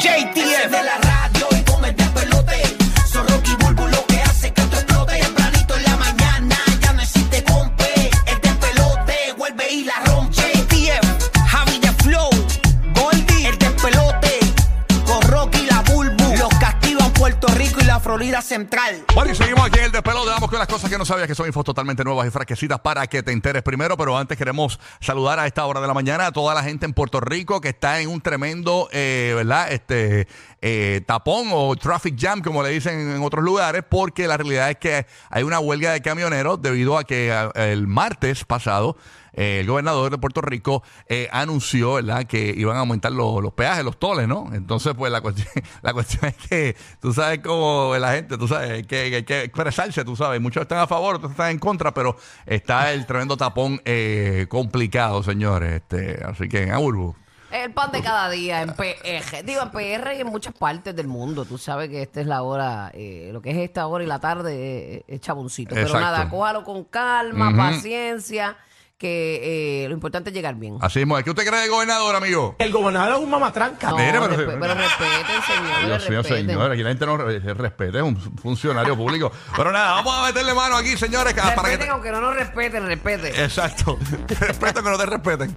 JTF de la radio y con el despelote. Son Rocky Bulbo Central. Bueno, y seguimos aquí en el despelote. Vamos con las cosas que no sabías que son infos totalmente nuevas y fresquecitas para que te enteres primero. Pero antes queremos saludar a esta hora de la mañana a toda la gente en Puerto Rico que está en un tremendo, eh, ¿verdad? Este eh, tapón o traffic jam, como le dicen en otros lugares, porque la realidad es que hay una huelga de camioneros debido a que eh, el martes pasado eh, el gobernador de Puerto Rico eh, anunció ¿verdad? que iban a aumentar los, los peajes, los toles, ¿no? Entonces, pues la cuestión, la cuestión es que tú sabes cómo la gente, tú sabes, hay que, hay que expresarse, tú sabes. Muchos están a favor, otros están en contra, pero está el tremendo tapón eh, complicado, señores. Este, así que, Burbu. El pan de cada día en PR. Digo, en PR y en muchas partes del mundo. Tú sabes que esta es la hora, eh, lo que es esta hora y la tarde eh, es chaboncito. Pero Exacto. nada, cójalo con calma, paciencia, que eh, lo importante es llegar bien. Así mismo. ¿Qué usted cree del gobernador, amigo? El gobernador es un mamatranca. No, mire, pero- respe- pero, respeten, señores. Dios mío, respeten. señor, aquí la gente no re- se respete, es un funcionario público. Pero nada, vamos a meterle mano aquí, señores, que- para que Respeten, te- aunque no nos respeten, respeten. Exacto. Respeto que no te respeten.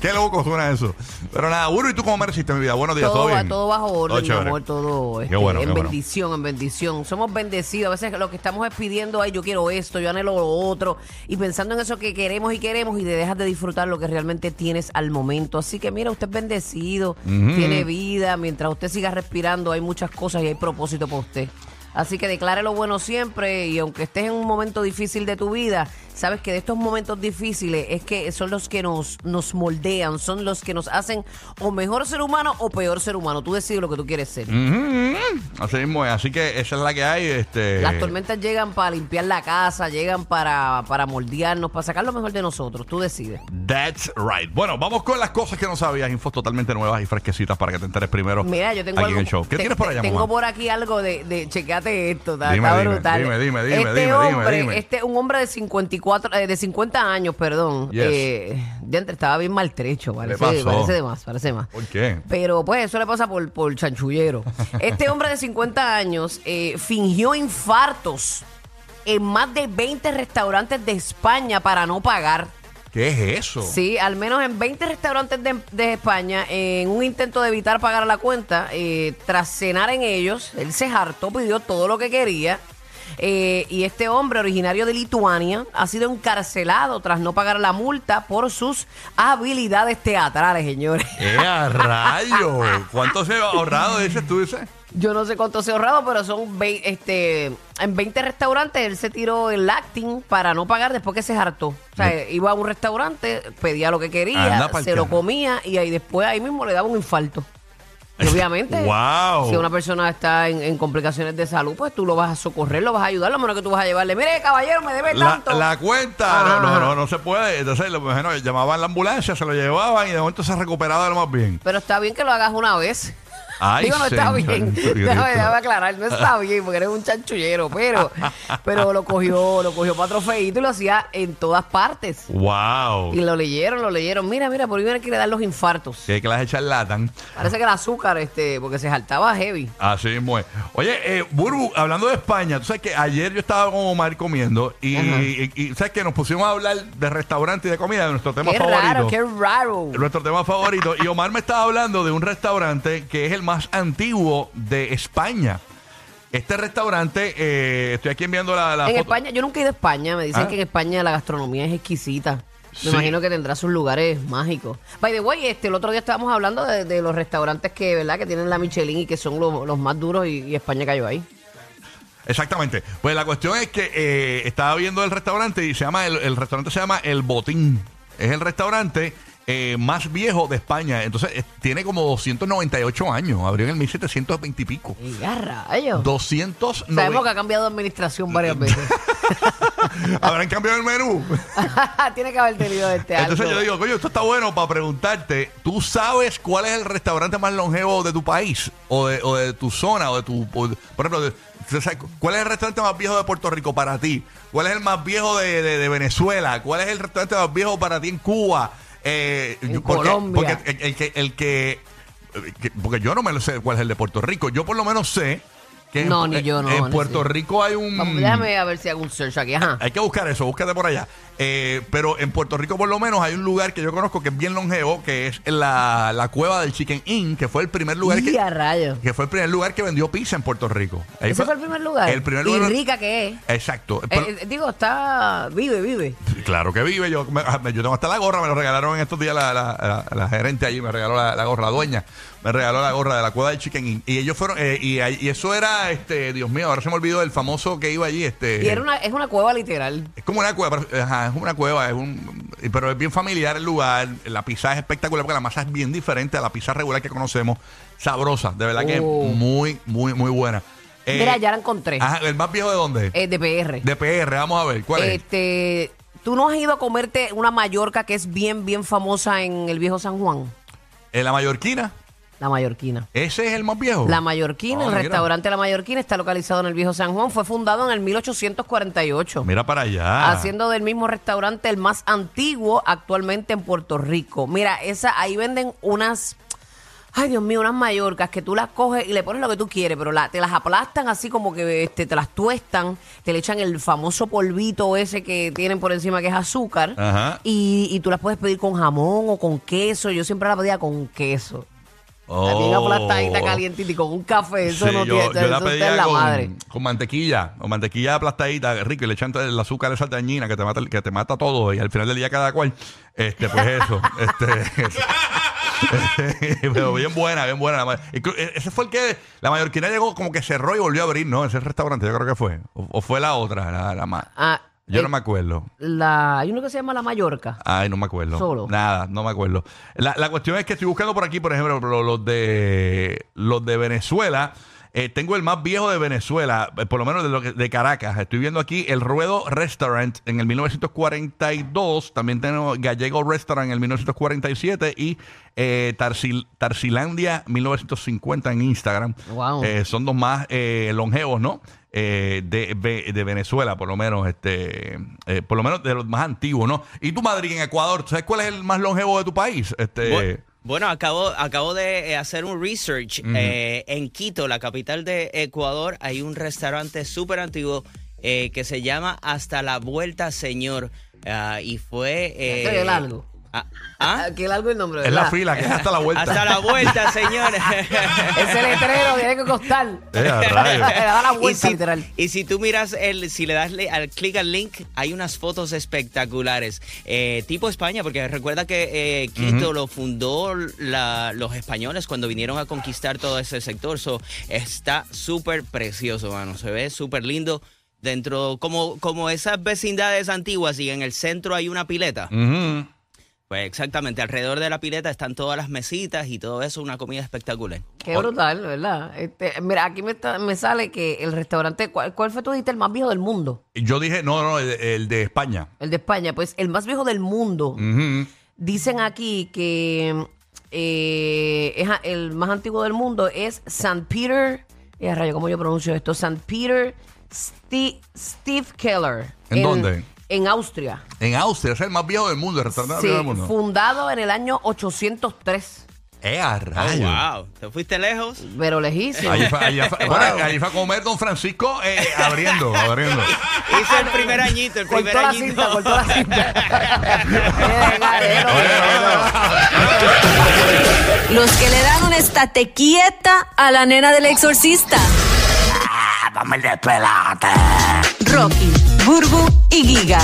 Qué loco suena eso. Pero nada, Uru, ¿y tú cómo mereciste mi vida? Buenos días, ¿todo, todo, va- bien? todo bajo orden, mi chévere. amor, todo este, bueno, en bueno. bendición, en bendición. Somos bendecidos. A veces lo que estamos es pidiendo, ay, yo quiero esto, yo anhelo lo otro, y pensando en eso que queremos y queremos, y te dejas de disfrutar lo que realmente tienes al momento. Así que mira, usted es bendecido, tiene vida, mientras usted siga respirando, hay muchas cosas y hay propósito para usted. Así que declare lo bueno siempre y aunque estés en un momento difícil de tu vida, sabes que de estos momentos difíciles es que son los que nos, nos moldean, son los que nos hacen o mejor ser humano o peor ser humano. Tú decides lo que tú quieres ser. Ujú, Así mismo es. Así que esa es la que hay. Este... Las tormentas llegan para limpiar la casa, llegan para, para moldearnos, para sacar lo mejor de nosotros. Tú decides. That's right. Bueno, vamos con las cosas que no sabías. Infos totalmente nuevas y fresquecitas para que te enteres primero. Mira, yo tengo aquí algo. en el show. ¿Qué te- tienes por allá, Tengo mamá? por aquí algo de, de chequeate esto, está, Dime, está dime, brutal. dime, dime, dime, este dime, hombre, dime, dime. este un hombre de 54, eh, de 50 años, perdón. Yes. Eh, entre estaba bien maltrecho, parece, pasó? parece de más, parece más. ¿Por qué? Pero pues eso le pasa por, por chanchullero. Este hombre de 50 años eh, fingió infartos en más de 20 restaurantes de España para no pagar. ¿Qué es eso? Sí, al menos en 20 restaurantes de, de España, en un intento de evitar pagar la cuenta, eh, tras cenar en ellos, él se hartó, pidió todo lo que quería. Eh, y este hombre, originario de Lituania, ha sido encarcelado tras no pagar la multa por sus habilidades teatrales, señores. ¡Eh, a rayo! ¿Cuánto se ha ahorrado, dices tú, dices? Yo no sé cuánto se ha ahorrado, pero son vei- este, en 20 restaurantes él se tiró el acting para no pagar después que se hartó. O sea, iba a un restaurante, pedía lo que quería, se lo comía y ahí después ahí mismo le daba un infarto. Y obviamente, Wow. si una persona está en, en complicaciones de salud, pues tú lo vas a socorrer, lo vas a ayudar, lo menos que tú vas a llevarle. Mire, caballero, me debe La, tanto. la cuenta, no, no, no, no se puede. Entonces, lo imagino, llamaban la ambulancia, se lo llevaban y de momento se recuperaba de lo más bien. Pero está bien que lo hagas una vez. Ay, Digo, no está bien. Déjame, déjame aclarar, no está bien porque eres un chanchullero, pero, pero lo cogió, lo cogió para trofeito y lo hacía en todas partes. ¡Wow! Y lo leyeron, lo leyeron. Mira, mira, por ahí viene que le dan los infartos. Que clase charlatan. Parece que el azúcar, este, porque se saltaba heavy. Así mismo es. Oye, eh, Burbu, hablando de España, tú sabes que ayer yo estaba con Omar comiendo y, y- y sabes que nos pusimos a hablar de restaurante y de comida, de nuestro tema Qué favorito. raro, qué raro. Nuestro tema favorito. Y Omar me estaba hablando de un restaurante que es el más antiguo de España. Este restaurante, eh, estoy aquí enviando la, la En foto. España, yo nunca he ido a España. Me dicen Ah. que en España la gastronomía es exquisita. Me Sí. imagino que tendrá sus lugares mágicos. By the way, este, el otro día estábamos hablando de, de los restaurantes que, ¿verdad? que tienen la Michelin y que son los, los más duros y, y España cayó ahí. Exactamente. Pues la cuestión es que eh, estaba viendo el restaurante y se llama el, el restaurante se llama El Botín. Es el restaurante eh, más viejo de España. Entonces, eh, tiene como 298 años. Abrió en el 1720 y pico. Y ya, rayos. 290. Sabemos que ha cambiado de administración varias veces. Habrán cambiado el menú. Tiene que haber tenido este algo. Entonces yo digo, coño, esto está bueno para preguntarte, ¿tú sabes cuál es el restaurante más longevo de tu país? O de, o de tu zona, o de tu... o de- por ejemplo, de- ¿tú sabes ¿cuál es el restaurante más viejo de Puerto Rico para ti? ¿Cuál es el más viejo de, de- de Venezuela? ¿Cuál es el restaurante más viejo para ti en Cuba? Eh, En porque, Colombia. Porque el, el que... El que que- porque yo no me lo sé cuál es el de Puerto Rico. Yo por lo menos sé que en- No, ni yo no, en Puerto. Rico hay un... Vamos, déjame a ver si hago un search aquí. Ajá. Hay que buscar eso, búscate por allá. Eh, pero en Puerto Rico, por lo menos, hay un lugar que yo conozco que es bien longevo, que es la, la cueva del Chicken Inn, que fue el primer lugar Y que, a rayos. que fue el primer lugar que vendió pizza en Puerto Rico. Ahí Ese fue el primer lugar. El primer Y lugar. rica que es. Exacto. Pero- Eh, eh, digo, está. Vive, vive. Claro que vive. Yo, me- yo tengo hasta la gorra, me lo regalaron en estos días la, la- la- la gerente allí, me regaló la, la gorra, la dueña, me regaló la gorra de la cueva del Chicken Inn. Y ellos fueron, eh, y, eso era, este, Dios mío, ahora se me olvidó el famoso que iba allí, este. Y era una, es una cueva literal. Es como una cueva, ajá, es una cueva, es un, pero es bien familiar el lugar. La pizza es espectacular porque la masa es bien diferente a la pizza regular que conocemos. Sabrosa, de verdad que Oh. muy, muy, muy buena. Eh, Mira, ya la encontré. Ajá, ¿El más viejo de dónde? Eh, de PR. de PR, vamos a ver, ¿cuál es? Este. ¿Tú no has ido a comerte una Mallorca que es bien, bien famosa en el viejo San Juan? ¿En la Mallorquina? La Mallorquina. ¿Ese es el más viejo? La Mallorquina, el mira. restaurante La Mallorquina está localizado en el viejo San Juan. Fue fundado en el 1848. Mira para allá. Haciendo del mismo restaurante el más antiguo actualmente en Puerto Rico. Mira, esa ahí venden unas. Ay, Dios mío, unas mallorcas que tú las coges y le pones lo que tú quieres, pero la- te las aplastan así como que este, te las tuestan, te le echan el famoso polvito ese que tienen por encima que es azúcar Ajá. y, y tú las puedes pedir con jamón o con queso. Yo siempre la pedía con queso. Oh. Bien aplastadita, calientita y con un café. Eso Sí, no yo, tiene. yo eso la está pedía en la con, madre. con mantequilla, con mantequilla aplastadita, rico, y le echan el azúcar esa dañina que te mata, que te mata todo, y al final del día cada cual, este, pues eso, este, pero bien buena, bien buena. la e- Ese fue el que la mallorquina llegó como que cerró y volvió a abrir, ¿no? Ese restaurante, yo creo que fue. O, o fue la otra, la, la ma- Ah, Yo eh, no me acuerdo. la, hay uno que se llama La Mallorca. Ay, no me acuerdo. Solo. Nada, no me acuerdo. La, la cuestión es que estoy buscando por aquí, por ejemplo, lo- los de los de Venezuela. Eh, tengo el más viejo de Venezuela, eh, por lo menos de, lo que- de Caracas. Estoy viendo aquí el Ruedo Restaurant en el 1942. También tenemos Gallego Restaurant en el 1947 y eh, Tarsil- Tarsilandia 1950 en Instagram. Wow. Eh, son dos más eh, longevos, ¿no? Eh, de, de Venezuela, por lo menos, este, eh, por lo menos de los más antiguos, ¿no? Y tu Madrid en Ecuador, ¿sabes cuál es el más longevo de tu país? Este, Bu- Bueno, acabo, acabo de eh, hacer un research. Eh, en Quito, la capital de Ecuador, hay un restaurante súper antiguo eh, que se llama Hasta la Vuelta, Señor. Ah, y fue... eh. Ah, ¿ah? Qué largo el nombre, es la fila, que es hasta la vuelta. Hasta la vuelta, señor. Ese letrero tiene que costar. Eh. Le da la y, vuelta, si, literal. y si tú miras, el, si le das le- al clic al link, hay unas fotos espectaculares. Eh, tipo España, porque recuerda que eh, Quito lo fundó la- los españoles cuando vinieron a conquistar todo ese sector. So, está súper precioso, mano. Se ve súper lindo. Dentro, como, como esas vecindades antiguas y en el centro hay una pileta. Ujú. Pues exactamente, alrededor de la pileta están todas las mesitas y todo eso, una comida espectacular. Qué brutal, ¿verdad? Este, mira, aquí me, está- me sale que el restaurante, ¿cuál, cuál fue tú dijiste el más viejo del mundo? Yo dije, no, no, el, el de España. El de España. Pues el más viejo del mundo. Dicen aquí que eh, es a- el más antiguo del mundo es St. Peter. Eh, rayo, ¿cómo yo pronuncio esto? St. Peter Ste- Steve Keller. ¿En dónde? En Austria. En Austria, es el más viejo del mundo, el restaurante más Sí, viejo del mundo. fundado en el año 803. Eh, a Oh, rayos. wow, ¿te fuiste lejos? Pero lejísimo. Allí fue, allí fue- bueno, allí fue a comer Don Francisco eh, abriendo, abriendo. Hice el primer añito, el primer Cortó la añito. cinta, cortó la cinta. Eh. Los que le dan una estate quieta a la nena del exorcista. Dame el despelote. Rocky, Burbu y Giga.